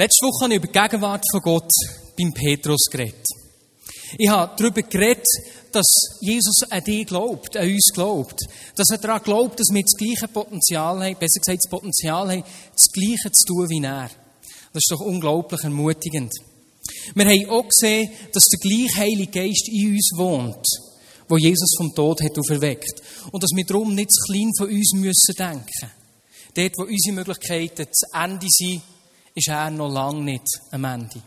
Letzte Woche habe ich über die Gegenwart von Gott beim Petrus geredet. Ich habe darüber geredet, dass Jesus an dich glaubt, an uns glaubt. Dass er daran glaubt, dass wir das gleiche Potenzial haben, besser gesagt, das Potenzial haben, das Gleiche zu tun wie er. Das ist doch unglaublich ermutigend. Wir haben auch gesehen, dass der gleiche Heilige Geist in uns wohnt, wo Jesus vom Tod hat auferweckt. Und dass wir darum nicht zu klein von uns müssen denken. Dort, wo unsere Möglichkeiten zu Ende sind, ist er noch lange nicht am Ende.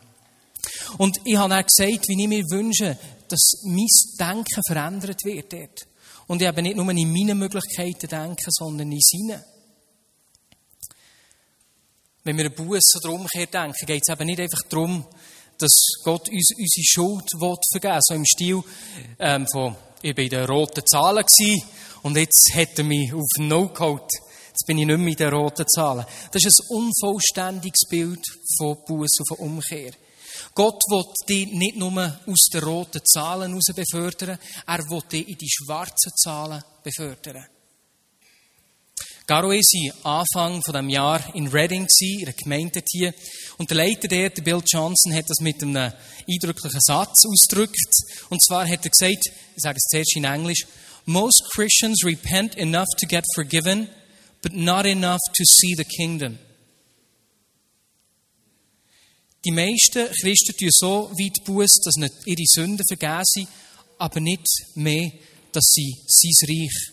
Und ich habe auch gesagt, wie ich mir wünsche, dass mein Denken verändert wird dort. Und ich eben nicht nur in meine Möglichkeiten denken, sondern in seinen. Wenn wir eine Buße oder Umkehr denken, geht es eben nicht einfach darum, dass Gott uns unsere Schuld vergeben will. So im Stil ähm, von, ich war in den roten Zahlen und jetzt hat er mich auf No geholt. Jetzt bin ich nicht mehr in den roten Zahlen. Das ist ein unvollständiges Bild von Buße und von Umkehr. Gott will dich nicht nur aus den roten Zahlen heraus befördern, er will dich in die schwarzen Zahlen befördern. Garo war Anfang von dem Jahr in Reading, in einer Gemeinde hier. Und der Leiter der Bill Johnson, hat das mit einem eindrücklichen Satz ausgedrückt. Und zwar hat er gesagt, ich sage es zuerst in Englisch, Most Christians repent enough to get forgiven, but not enough to see the kingdom. Die meisten Christen tun so weit Buß, dass nicht ihre Sünden vergeben sind, aber nicht mehr, dass sie sein Reich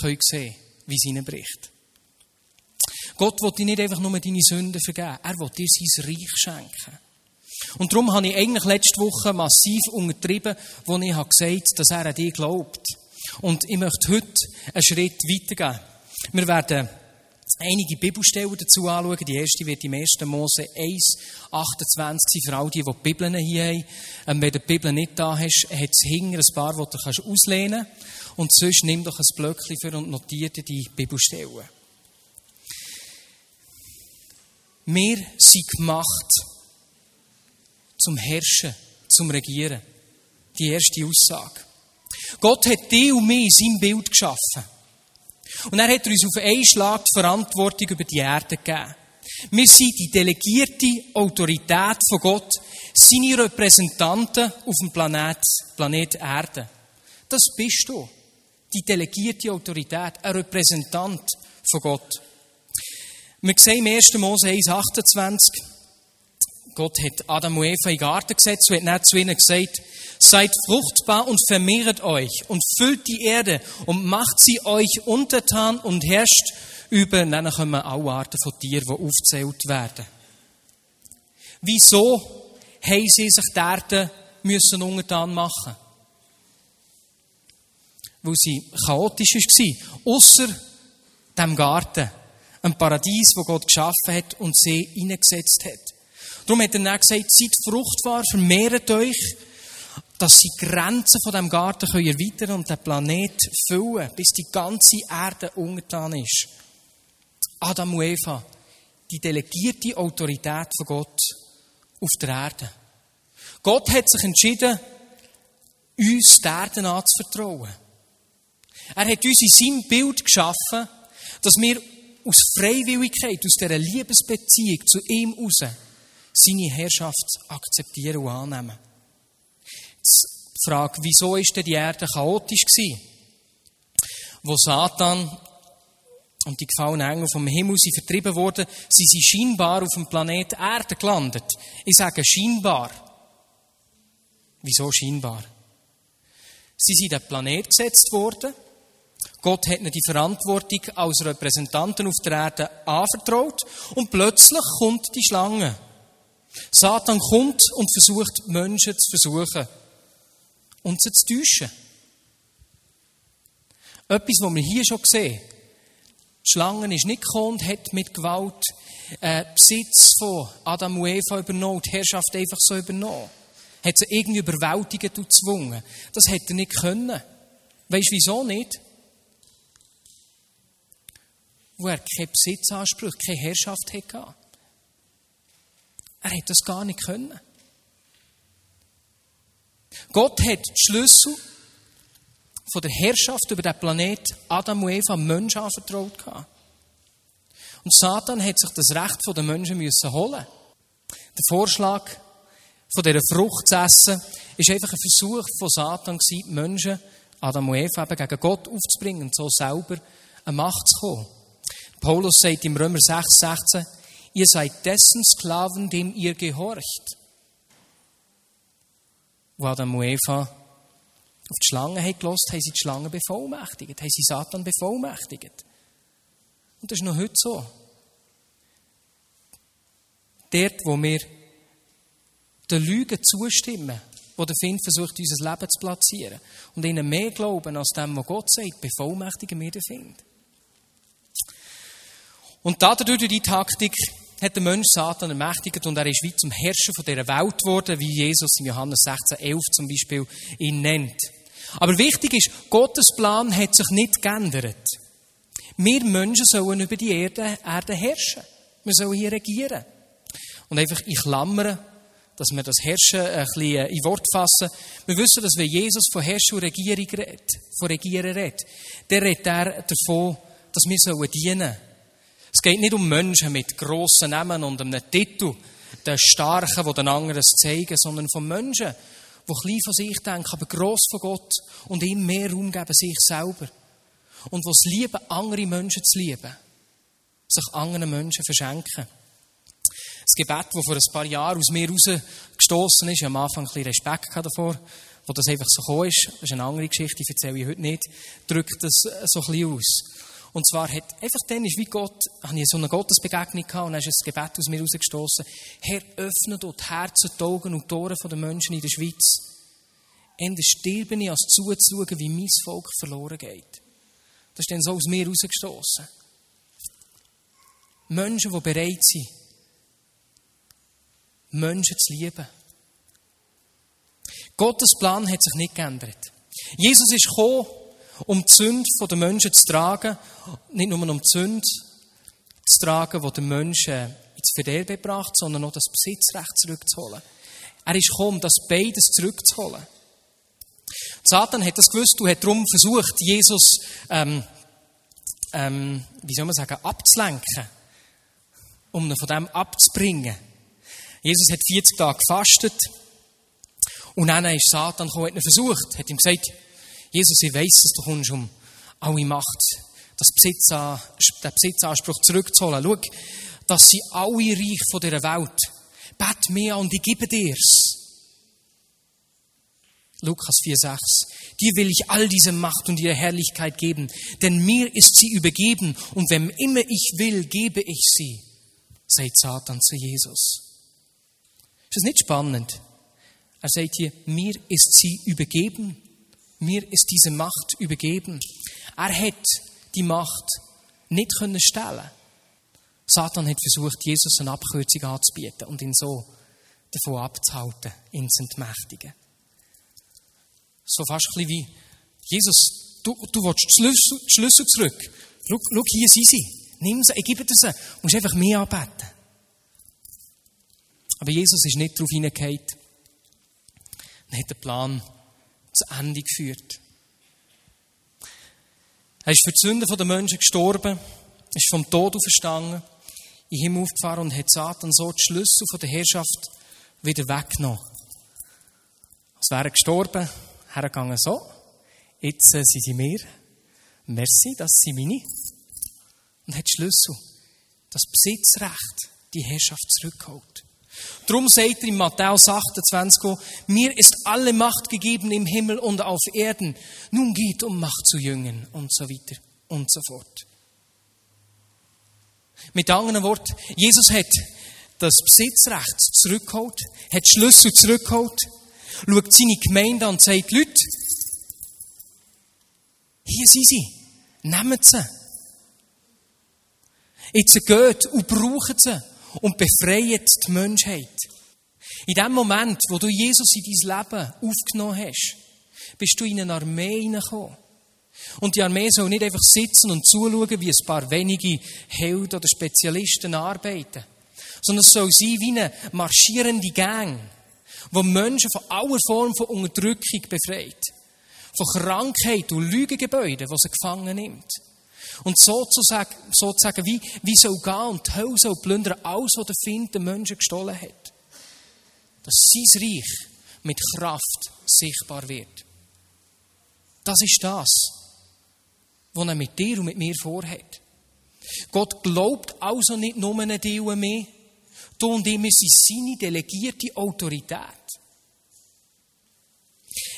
können sehen wie es ihnen bricht. Gott will dir nicht einfach nur deine Sünden vergeben, er will dir sein Reich schenken. Und darum habe ich eigentlich letzte Woche massiv untertrieben, wo ich habe gesagt dass er an dich glaubt. Und ich möchte heute einen Schritt weitergehen. Wir werden einige Bibelstellen dazu anschauen. Die erste wird im 1. Mose 1, 28 sein, für all die, die die Bibeln hier haben. Ähm, wenn du die Bibel nicht da hast, hat es hinten ein paar, die du auslehnen kannst. Und sonst nimm doch ein Blöckchen für und notiere die Bibelstellen. Wir sind gemacht zum Herrschen, zum Regieren. Die erste Aussage. Gott hat dich und mich in seinem Bild geschaffen. Und er hat uns auf einen Schlag die Verantwortung über die Erde gegeben. Wir sind die delegierte Autorität von Gott, seine Repräsentanten auf dem Planet, Planet Erde. Das bist du. Die delegierte Autorität, ein Repräsentant von Gott. Wir sehen im 1. Mose 1, 28, Gott hat Adam und Eva in den Garten gesetzt und hat dann zu ihnen gesagt, seid fruchtbar und vermehret euch und füllt die Erde und macht sie euch untertan und herrscht über, dann kommen alle Arten von Tieren, die aufgezählt werden. Wieso haben sie sich die Erde müssen untertan machen? Weil sie chaotisch war. Ausser dem Garten. Ein Paradies, wo Gott geschaffen hat und sie hineingesetzt hat. Darum hat er dann gesagt, seid fruchtbar, vermehrt euch, dass sie die Grenzen von dem Garten können erweitern und den Planet füllen, bis die ganze Erde untertan ist. Adam und Eva, die delegierte Autorität von Gott auf der Erde. Gott hat sich entschieden, uns die Erde anzuvertrauen. Er hat uns in seinem Bild geschaffen, dass wir aus Freiwilligkeit, aus dieser Liebesbeziehung zu ihm raus seine Herrschaft akzeptieren und annehmen. Jetzt die Frage, wieso ist denn die Erde chaotisch gewesen? Wo Satan und die gefallenen Engel vom Himmel sind vertrieben wurden, sind sie scheinbar auf dem Planet Erde gelandet. Ich sage scheinbar. Wieso scheinbar? Sie sind den Planet gesetzt worden. Gott hat ihnen die Verantwortung als Repräsentanten auf der Erde anvertraut und plötzlich kommt die Schlange. Satan kommt und versucht, Menschen zu versuchen und sie zu täuschen. Etwas, was wir hier schon sehen. Die Schlange ist nicht gekommen und hat mit Gewalt äh, Besitz von Adam und Eva übernommen, die Herrschaft einfach so übernommen. Hat sie irgendwie überwältigt und gezwungen. Das hätte er nicht können. Weißt du wieso nicht? Wo er keinen Besitzanspruch, keine Herrschaft hatte. Er hätte das gar nicht können. Gott hat die Schlüssel von der Herrschaft über den Planet Adam und Eva Menschen anvertraut. Und Satan hat sich das Recht von den Menschen müssen holen. Der Vorschlag von dieser Frucht zu essen, ist einfach ein Versuch von Satan gewesen, die Menschen, Adam und Eva, eben gegen Gott aufzubringen und so selber an Macht zu kommen. Paulus sagt im Römer 6, 16, ihr seid dessen Sklaven, dem ihr gehorcht. Wo Adam und Eva auf die Schlange haben haben sie die Schlange bevollmächtigt, haben sie Satan bevollmächtigt. Und das ist noch heute so. Dort, wo wir den Lügen zustimmen, wo der Find versucht, unser Leben zu platzieren, und ihnen mehr glauben als dem, was Gott sagt, bevollmächtigen wir den Find. Und dadurch, durch die Taktik, hat der Mensch Satan ermächtigt und er ist wie zum Herrscher von dieser Welt geworden, wie Jesus in Johannes 16, 11 zum Beispiel ihn nennt. Aber wichtig ist, Gottes Plan hat sich nicht geändert. Wir Menschen sollen über die Erde, Erde herrschen. Wir sollen hier regieren. Und einfach in Klammern, dass wir das Herrschen ein bisschen in Wort fassen. Wir wissen, dass wenn Jesus von Herrschen und Regierung redet, von Regieren redet, der redet er davon, dass wir sollen dienen. Es geht nicht um Menschen mit grossen Namen und einem Titel, den Starken, die den anderen zeigen, sondern von Menschen, die klein von sich denken, aber gross von Gott und ihm mehr Raum geben, sich selber. Und die es lieben, andere Menschen zu lieben. Sich anderen Menschen verschenken. Das Gebet, das vor ein paar Jahren aus mir rausgestoßen ist, ich am Anfang ein bisschen Respekt davor, wo das einfach so gekommen ist, das ist eine andere Geschichte, die erzähle ich heute nicht, drückt das so ein bisschen aus. Und zwar hat, einfach dann ist wie Gott, habe ich so eine Gottesbegegnung gehabt und dann ist ein Gebet aus mir rausgestoßen. Herr, öffne dort die Herzen, die Augen und die der Menschen in der Schweiz. Ende sterbe ich, als zuzuschauen, wie mein Volk verloren geht. Das ist dann so aus mir rausgestoßen. Menschen, die bereit sind, Menschen zu lieben. Gottes Plan hat sich nicht geändert. Jesus ist gekommen, um die Sünde der Menschen zu tragen, nicht nur um die Sünde zu tragen, die den Menschen ins Verderben gebracht, sondern auch das Besitzrecht zurückzuholen. Er ist gekommen, das beides zurückzuholen. Satan hat das gewusst und hat darum versucht, Jesus, ähm, ähm, wie soll man sagen, abzulenken, um ihn von dem abzubringen. Jesus hat 40 Tage gefastet und dann ist Satan gekommen, hat ihn versucht, hat ihm gesagt, Jesus, ich weiss, dass du kommst, um alle Macht, das Besitz, den Besitzanspruch zurückzuholen. Schau, das sind alle Reich von dieser Welt. Bet mir und ich gebe dir's. Lukas 4,6. Dir will ich all diese Macht und ihre Herrlichkeit geben, denn mir ist sie übergeben und wem immer ich will, gebe ich sie, sagt Satan zu Jesus. Ist das nicht spannend? Er sagt hier, mir ist sie übergeben mir ist diese Macht übergeben. Er hat die Macht nicht können stellen. Satan hat versucht, Jesus eine Abkürzung anzubieten und ihn so davon abzuhalten, ihn zu entmächtigen. So fast ein wie, Jesus, du, du willst die Schlüssel, zurück. Schau, hier sind sie. Nimm sie, ich gebe sie. Du musst einfach mehr anbeten. Aber Jesus ist nicht darauf hingegangen. Er hat den Plan zu Ende geführt. Er ist für die Sünden der Menschen gestorben, ist vom Tod auferstanden, in den Himmel aufgefahren und hat Satan so die Schlüssel von der Herrschaft wieder weggenommen. Als wäre er gestorben, hergegangen so, jetzt äh, sind sie mir, merci, das sind meine, und hat Schlüssel, das Besitzrecht, die Herrschaft zurückgeholt. Darum sagt er in Matthäus 28, mir ist alle Macht gegeben im Himmel und auf Erden. Nun geht um Macht zu jüngen und so weiter und so fort. Mit anderen Worten, Jesus hat das Besitzrecht zurückgeholt, hat Schlüssel zurückgeholt, schaut seine Gemeinde an und sagt, Leute, hier sind sie, nehmt sie. Jetzt geht und braucht sie und befreit die Menschheit. In dem Moment, wo du Jesus in dein Leben aufgenommen hast, bist du in eine Armee hineingekommen. Und die Armee soll nicht einfach sitzen und zuschauen, wie ein paar wenige Helden oder Spezialisten arbeiten, sondern es soll sein wie eine marschierende Gang, wo Menschen von aller Form von Unterdrückung befreit, von Krankheit und Lügengebäuden, die sie gefangen nimmt. Und sozusagen, sozusagen wie, wie soll gehen und die Hölle soll plündern, alles, was der Find den Menschen gestohlen hat. dass sein Reich mit Kraft sichtbar wird. Das ist das, was er mit dir und mit mir vorhat. Gott glaubt also nicht nur dich und mir, du und ich, wir sind seine delegierte Autorität.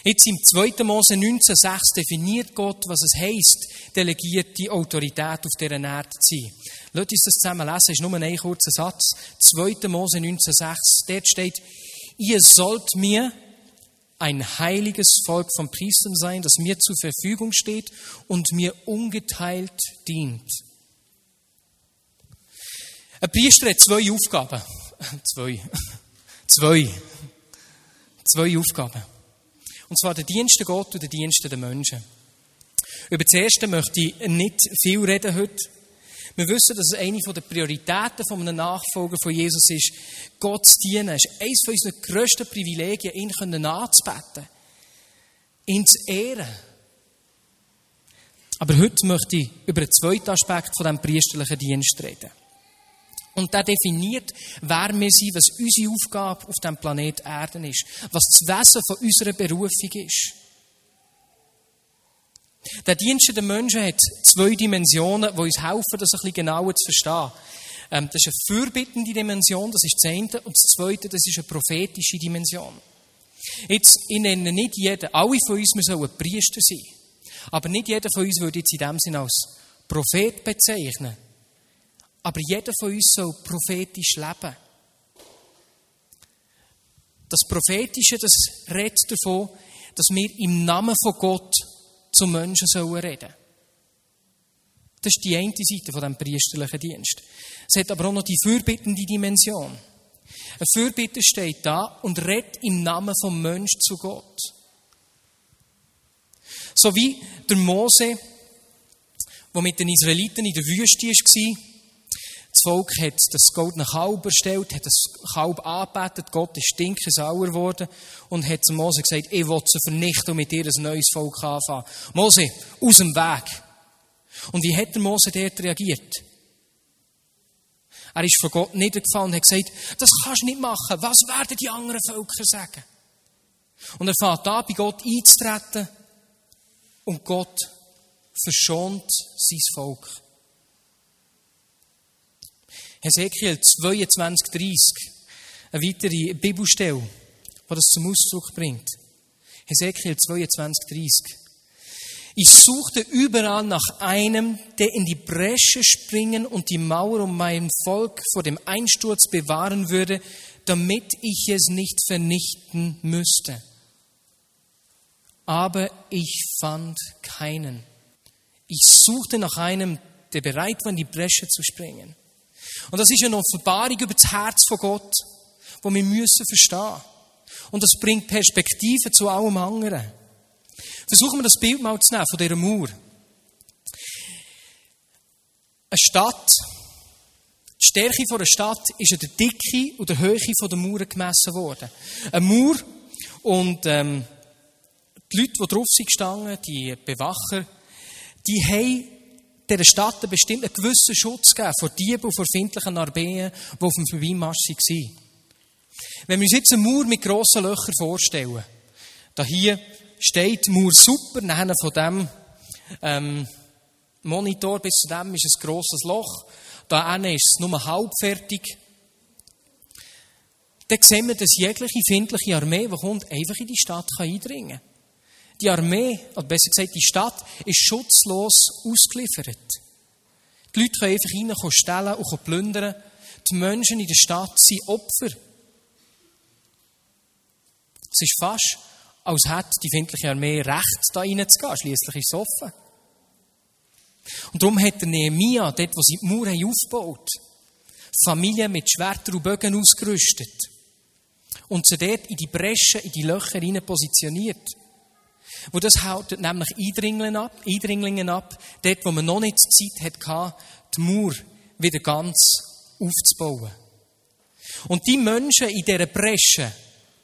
Jetzt im 2. Mose 19,6 definiert Gott, was es heisst, delegierte Autorität auf dieser Erde zu sein. Lass uns das zusammen lesen, es ist nur ein kurzer Satz. 2. Mose 19,6, dort steht, ihr sollt mir ein heiliges Volk von Priestern sein, das mir zur Verfügung steht und mir ungeteilt dient. Ein Priester hat zwei Aufgaben. Zwei. Zwei. Zwei Aufgaben. Und zwar der Dienst der Gott und der Dienst der Menschen. Über das erste möchte ich nicht viel reden heute. Wir wissen, dass es eine der Prioritäten von einem Nachfolger von Jesus ist, Gott zu dienen. Es ist eines von unseren grössten Privilegien, ihn anzubeten, ihn zu ehren. Aber heute möchte ich über den zweiten Aspekt von diesem priesterlichen Dienst reden. Und der definiert, wer wir sind, was unsere Aufgabe auf dem Planet Erden ist, was das Wesen von unserer Berufung ist. Der Dienst der Menschen hat zwei Dimensionen, die uns helfen, das ein bisschen genauer zu verstehen. Ähm, das ist eine fürbittende Dimension, das ist das eine, und das zweite, das ist eine prophetische Dimension. Jetzt, ich nenne nicht jeden, alle von uns, wir sollen Priester sein. Aber nicht jeder von uns würde jetzt in dem Sinne als Prophet bezeichnen. Aber jeder von uns soll prophetisch leben. Das Prophetische, das redet davon, dass wir im Namen von Gott zu Menschen sollen reden. Das ist die eine Seite von dem priesterlichen Dienst. Es hat aber auch noch die fürbittende Dimension. Ein Fürbitter steht da und redet im Namen vom Menschen zu Gott. So wie der Mose, der mit den Israeliten in der Wüste war, das Volk hat das goldene Kalb erstellt, hat das Kalb angebetet, Gott ist stinkesauer geworden und hat zu Mose gesagt, ich will sie vernichten und mit dir ein neues Volk anfangen. Mose, aus dem Weg. Und wie hat der Mose dort reagiert? Er ist vor Gott niedergefallen und hat gesagt, das kannst du nicht machen. Was werden die anderen Völker sagen? Und er fängt an, bei Gott einzutreten und Gott verschont sein Volk. Hesekiel 22, 30. Eine weitere Bibelstelle, die das zum Ausdruck bringt. Hesekiel 22, 30. Ich suchte überall nach einem, der in die Bresche springen und die Mauer um mein Volk vor dem Einsturz bewahren würde, damit ich es nicht vernichten müsste. Aber ich fand keinen. Ich suchte nach einem, der bereit war, in die Bresche zu springen. Und das ist eine Offenbarung über das Herz von Gott, wo wir müssen verstehen. Und das bringt Perspektive zu allem anderen. Versuchen wir das Bild mal zu nehmen von dieser Mauer. Eine Stadt, die Stärke einer Stadt ist an der Dicke und der Höhe der Mauern gemessen worden. Eine Mauer und ähm, die Leute, die drauf sind gestanden, die Bewacher, die haben dieser Stadt einen bestimmten gewissen Schutz geben vor Dieben und vor findlichen Armeen, die auf dem Vorbeimarsch waren. Wenn wir uns jetzt eine Mauer mit grossen Löchern vorstellen, da hier steht die Mauer super, nachher von dem ähm, Monitor bis zu dem ist ein grosses Loch, da hinten ist es nur halbfertig. Dann sehen wir, dass jegliche findliche Armee, die kommt, einfach in die Stadt eindringen kann. Die Armee, oder besser gesagt die Stadt, ist schutzlos ausgeliefert. Die Leute können einfach rein stellen und plündern. Die Menschen in der Stadt sind Opfer. Es ist fast, als hätte die findliche Armee Recht, da reinzugehen. Schliesslich ist es offen. Und darum hat der Nehemia, dort, wo sie die Mauer haben aufgebaut Familien mit Schwertern und Bögen ausgerüstet und sie dort in die Breschen, in die Löcher hinein positioniert. Wo das hält nämlich Eindringlinge ab, Eindringlinge ab, dort, wo man noch nicht Zeit hatte, die Mauer wieder ganz aufzubauen. Und die Menschen in dieser Bresche,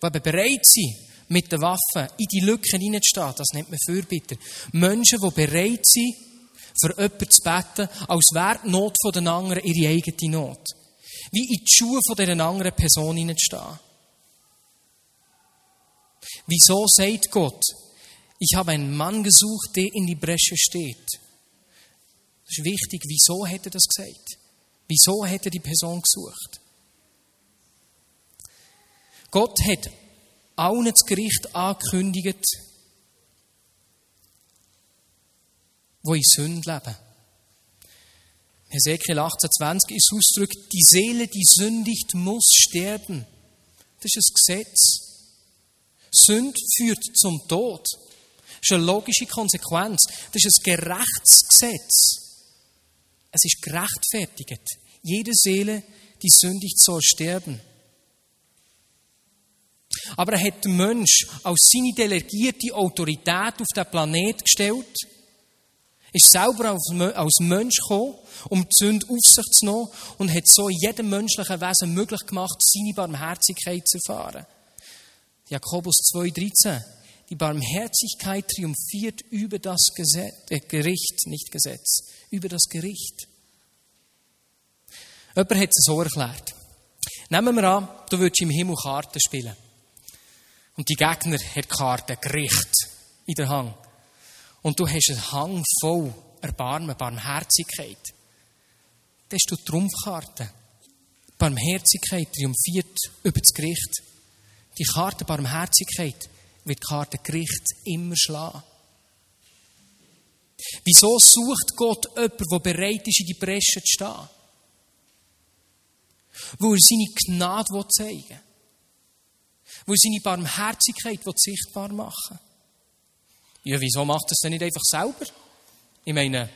die bereit sind, mit den Waffen in die Lücken hineinzustehen, das nennt man Fürbitter. Menschen, die bereit sind, für jemanden zu beten, als wäre die Not von den anderen ihre eigene Not. Wie in die Schuhe von dieser anderen Person hineinzustehen. Wieso sagt Gott, ich habe einen Mann gesucht, der in die Bresche steht? Das ist wichtig. Wieso hat er das gesagt? Wieso hat er die Person gesucht? Gott hat allen das Gericht angekündigt, wo in Sünde leben. Hesekiel 18,20 ist ausgedrückt, die Seele, die sündigt, muss sterben. Das ist ein Gesetz. Sünd führt zum Tod. Das ist eine logische Konsequenz. Das ist ein gerechtes Gesetz. Es ist gerechtfertigt. Jede Seele, die sündigt, soll sterben. Aber er hat den Mensch als seine delegierte Autorität auf den Planet gestellt, ist selber als Mensch gekommen, um die Sünde auf sich zu nehmen und hat so jedem menschlichen Wesen möglich gemacht, seine Barmherzigkeit zu erfahren. Jakobus 2,13 Die Barmherzigkeit triumphiert über das Gesetz, äh, Gericht, nicht Gesetz, über das Gericht. Jemand hat es so erklärt. Nehmen wir an, du würdest im Himmel Karten spielen. Und die Gegner hat Karten, Gericht in der Hang. Und du hast einen Hang voll Erbarmen, Barmherzigkeit. Das ist die Trumpfkarte. Barmherzigkeit triumphiert über das Gericht. Die Karte Barmherzigkeit wird die Karte Gericht immer schlagen. Wieso sucht Gott jemanden, der bereit ist, in die Bresche zu stehen? Weil er seine Gnade zeigen will. Weil er seine Barmherzigkeit sichtbar machen will. Ja, wieso macht er es denn nicht einfach selber? Ich meine,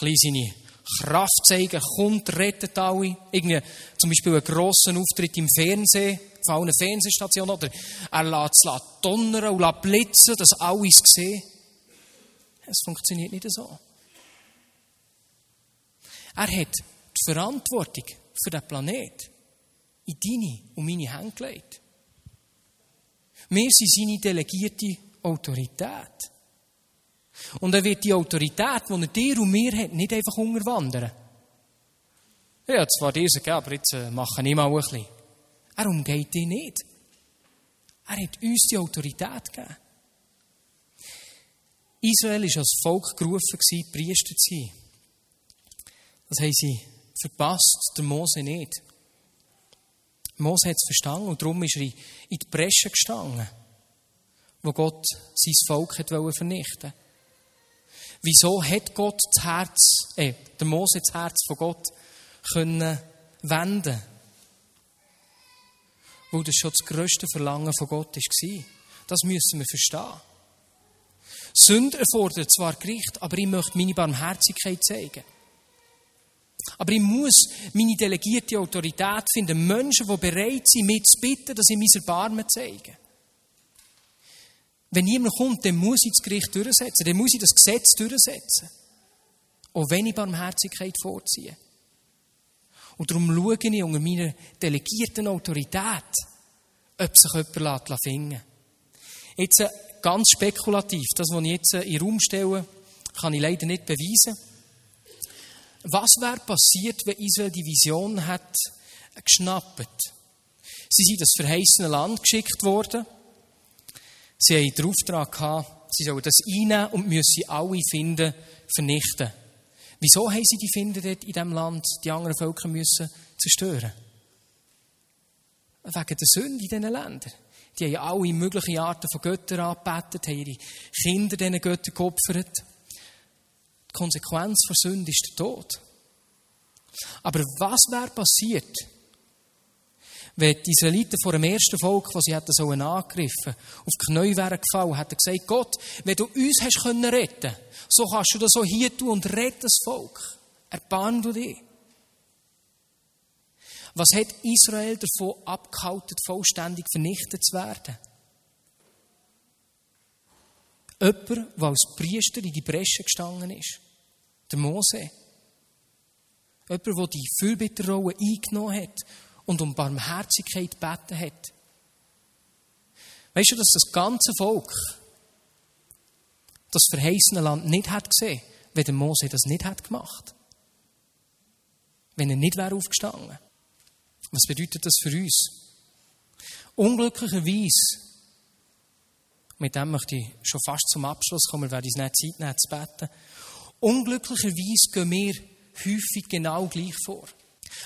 ein seine Kraft zeigen, kommt, rettet alle. Irgendwie zum Beispiel einen grossen Auftritt im Fernsehen, auf allen Fernsehstationen, oder er lässt es donnern und blitzen, dass alle es sehen. Es funktioniert nicht so. Er hat die Verantwortung für den Planet in deine und meine Hände gelegt. Wir sind seine delegierte Autorität. Und er wird die Autorität, die er dir und mir hat, nicht einfach unterwandern. Ja, zwar diese aber jetzt äh, machen ich mal ein bisschen. Er umgeht dich nicht. Er hat uns die Autorität gegeben. Israel war als Volk gerufen, Priester zu sein. Das haben sie verpasst, der Mose nicht. Mose hat es verstanden und darum ist er in die Bresche gestanden, wo Gott sein Volk vernichten wollte. Wieso hat Gott das Herz, äh, der Mose das Herz von Gott können wenden? Weil das schon das grösste Verlangen von Gott war. Das müssen wir verstehen. Sünder erfordert zwar Gericht, aber ich möchte meine Barmherzigkeit zeigen. Aber ich muss meine delegierte Autorität finden. Menschen, die bereit sind, mich zu bitten, dass ich mein Erbarmen zeige. Wenn jemand kommt, dann muss ich das Gericht durchsetzen, dann muss ich das Gesetz durchsetzen. Auch wenn ich Barmherzigkeit vorziehe. Und darum schaue ich unter meiner delegierten Autorität, ob sich jemand finden lässt. Jetzt äh, ganz spekulativ, das, was ich jetzt äh, in den Raum stelle, kann ich leider nicht beweisen. Was wäre passiert, wenn Israel die Vision hat geschnappt? Sie sind das verheißene Land geschickt worden. Sie haben den Auftrag gehabt, sie sollen das einnehmen und müssen alle finden, vernichten. Wieso haben sie die Finder dort in diesem Land, die anderen Völker müssen zerstören? Wegen der Sünde in diesen Ländern. Die haben alle möglichen Arten von Göttern angebetet, haben ihre Kinder diesen Göttern geopfert. Die Konsequenz von Sünde ist der Tod. Aber was wäre passiert, wenn die Israeliten vor dem ersten Volk, das sie hätten sollen angegriffen, auf die Knie wären gefallen, hätten gesagt, Gott, wenn du uns hast können retten, so kannst du das auch hier tun und rette das Volk. Erbarm du dich. Was hat Israel davon abgehalten, vollständig vernichtet zu werden? Jemand, der als Priester in die Bresche gestanden ist. Der Mose. Jemand, der die Fürbitterrolle eingenommen hat und um Barmherzigkeit gebeten hat. Weißt du, dass das ganze Volk das verheißene Land nicht hat gesehen, wenn der Mose das nicht hat gemacht? Wenn er nicht wäre aufgestanden. Was bedeutet das für uns? Unglücklicherweise Mit dem möchte ich schon fast zum Abschluss kommen, wir werden uns nicht Zeit nehmen zu beten. Unglücklicherweise gehen wir häufig genau gleich vor.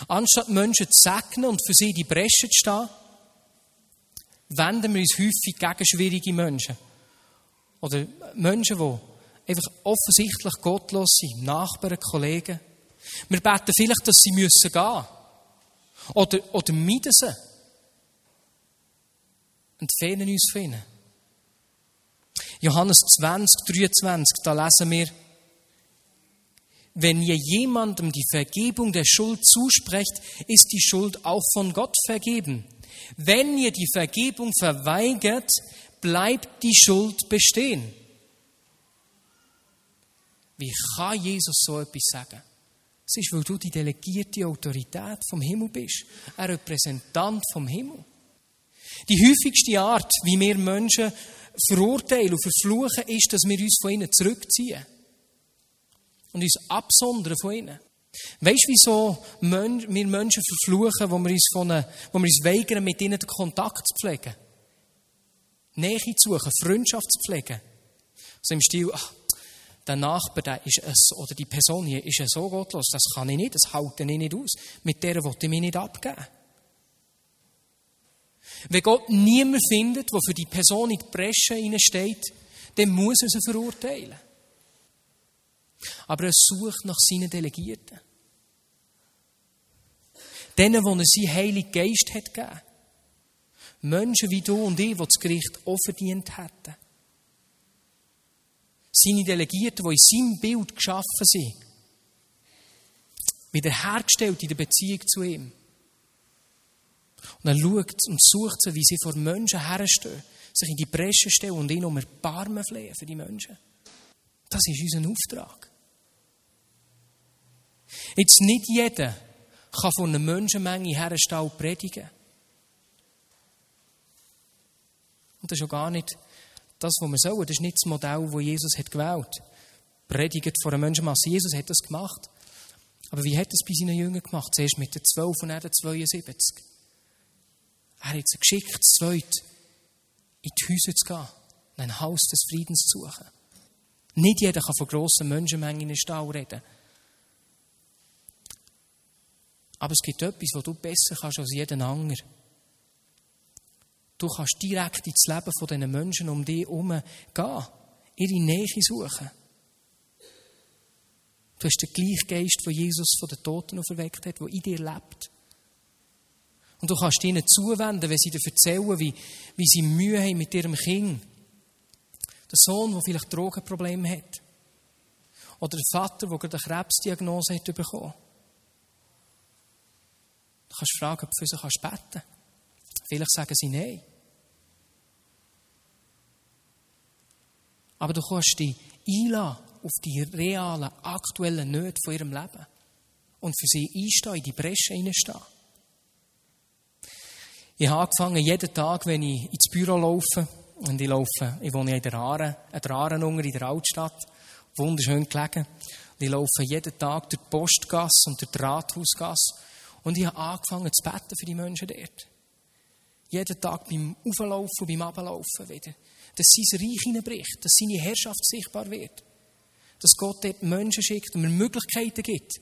Anstatt Menschen zu segnen und für sie die Bresche zu stehen, wenden wir uns häufig gegen schwierige Menschen. Oder Menschen, die einfach offensichtlich gottlos sind, Nachbarn, Kollegen. Wir beten vielleicht, dass sie müssen gehen. Oder, oder meiden sie. Entfernen uns von ihnen. Johannes 20, 23, da lesen wir, wenn ihr jemandem die Vergebung der Schuld zusprecht, ist die Schuld auch von Gott vergeben. Wenn ihr die Vergebung verweigert, bleibt die Schuld bestehen. Wie kann Jesus so etwas sagen? Es ist, weil du die delegierte Autorität vom Himmel bist, ein Repräsentant vom Himmel. Die häufigste Art, wie wir Menschen verurteilen und verfluchen, ist, dass wir uns von ihnen zurückziehen und uns absondern von ihnen. Weißt du, wieso wir Menschen verfluchen, wo wir uns, von, wo wir uns weigern, mit ihnen den Kontakt zu pflegen? Nähe zu suchen, Freundschaft zu pflegen. Also im Stil, ach, der Nachbar, der ist es, oder die Person hier ist so gottlos, das kann ich nicht, das halte ich nicht aus. Mit der will ich mich nicht abgeben. Wenn Gott niemand findet, der für die Person in die Bresche steht, dann muss er sie verurteilen. Aber er sucht nach seinen Delegierten. Denen, die er seinen Heiligen Geist hat gegeben. Menschen wie du und ich, die das Gericht auch verdient hätten. Seine Delegierten, die in seinem Bild geschaffen sind. Wiederhergestellt in der Beziehung zu ihm. Und er schaut und sucht sie, wie sie vor Menschen herstehen, sich in die Bresche stellen und ihn um Erbarmen flehen für die Menschen. Das ist unser Auftrag. Jetzt nicht jeder kann von einer Menschenmenge herstehen und predigen. Und das ist auch gar nicht das, was wir sollen. Das ist nicht das Modell, das Jesus hat gewählt hat. Predigt vor einer Menschenmasse. Jesus hat das gemacht. Aber wie hat er es bei seinen Jüngern gemacht? Zuerst mit den zwölf und dann den 72. Er hat sie geschickt, zweit, in die Häuser zu gehen und ein Haus des Friedens zu suchen. Nicht jeder kann von grossen Menschenmengen in den Stall reden. Aber es gibt etwas, was du besser kannst als jeden anderen. Du kannst direkt ins Leben von diesen Menschen um dich herum gehen, ihre Nähe suchen. Du hast den gleichen Geist, den Jesus von den Toten auferweckt hat, der in dir lebt. Und du kannst ihnen zuwenden, wenn sie dir erzählen, wie, wie sie Mühe haben mit ihrem Kind. Der Sohn, der vielleicht Drogenprobleme hat. Oder der Vater, der gerade eine Krebsdiagnose hat bekommen. Du kannst fragen, ob du für sie kannst beten Vielleicht sagen sie nein. Aber du kannst dich einladen auf die realen, aktuellen Nöte von ihrem Leben. Und für sie einstehen, in die Bresche reinstehen. Ich habe angefangen, jeden Tag, wenn ich ins Büro laufe, und ich laufe, ich wohne in der Aare, in der Aarenunger in der Altstadt, wunderschön gelegen. Und ich laufe jeden Tag durch die Postgasse und durch die Rathausgasse. Und ich habe angefangen zu beten für die Menschen dort. Jeden Tag beim Auflaufen und beim Ablaufen wieder. Dass sein Reich hineinbricht, dass seine Herrschaft sichtbar wird. Dass Gott dort Menschen schickt und mir Möglichkeiten gibt,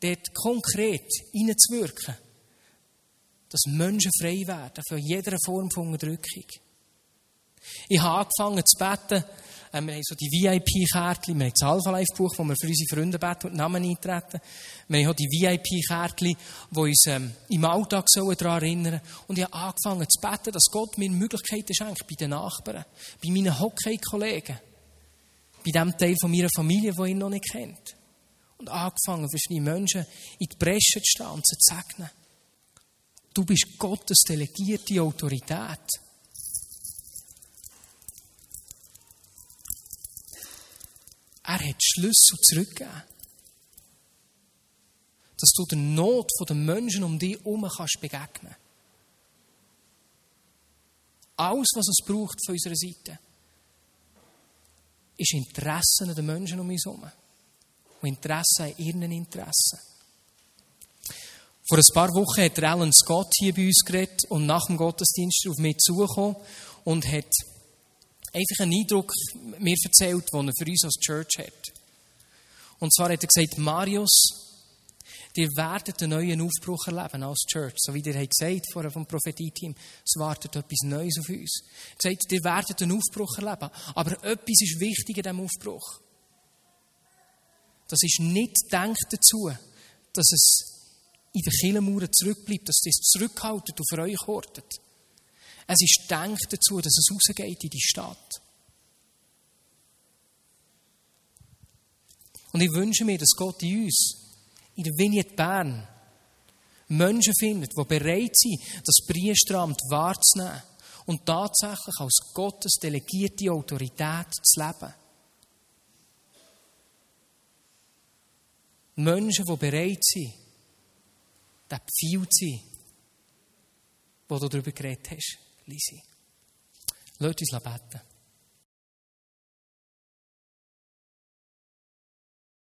dort konkret hineinzuwirken dass Menschen frei werden von jeder Form von Unterdrückung. Ich habe angefangen zu beten, ähm, wir haben so die VIP-Kärtchen, wir haben das Alpha-Life-Buch, wo wir für unsere Freunde beten und Namen eintreten. Wir haben auch die VIP-Kärtchen, die uns ähm, im Alltag daran erinnern Und ich habe angefangen zu beten, dass Gott mir Möglichkeiten schenkt bei den Nachbarn, bei meinen Hockey-Kollegen, bei dem Teil von meiner Familie, der ihn noch nicht kennt. Und angefangen, verschiedene Menschen in die Bresche zu stehen und zu segnen. Du bist Gottes delegierte Autorität. Er hat Schlüssel zurückgegeben. Dass du der Not der Menschen um dich herum kannst begegnen. Alles, was es braucht von unserer Seite, ist Interesse an den Menschen um uns herum. Und Interesse an ihren Interessen. Vor ein paar Wochen hat Alan Scott hier bei uns geredet und nach dem Gottesdienst auf mich zugekommen und hat einfach einen Eindruck mir erzählt, den er für uns als Church hat. Und zwar hat er gesagt, Marius, ihr werdet einen neuen Aufbruch erleben als Church. So wie ihr gesagt vorher vom Prophetie-Team, es wartet etwas Neues auf uns. Er gesagt, ihr werdet einen Aufbruch erleben. Aber etwas ist wichtig in diesem Aufbruch. Das ist nicht denkt dazu, dass es in den Killenmauern zurückbleibt, dass das zurückhaltet und für euch hortet. Es ist denkt dazu, dass es rausgeht in die Stadt. Und ich wünsche mir, dass Gott in uns, in der Vignette Bern, Menschen findet, die bereit sind, das Priesteramt wahrzunehmen und tatsächlich als Gottes delegierte Autorität zu leben. Menschen, die bereit sind, der Pfeil zu sein, wo du darüber geredet hast, Lisi. Lass uns beten.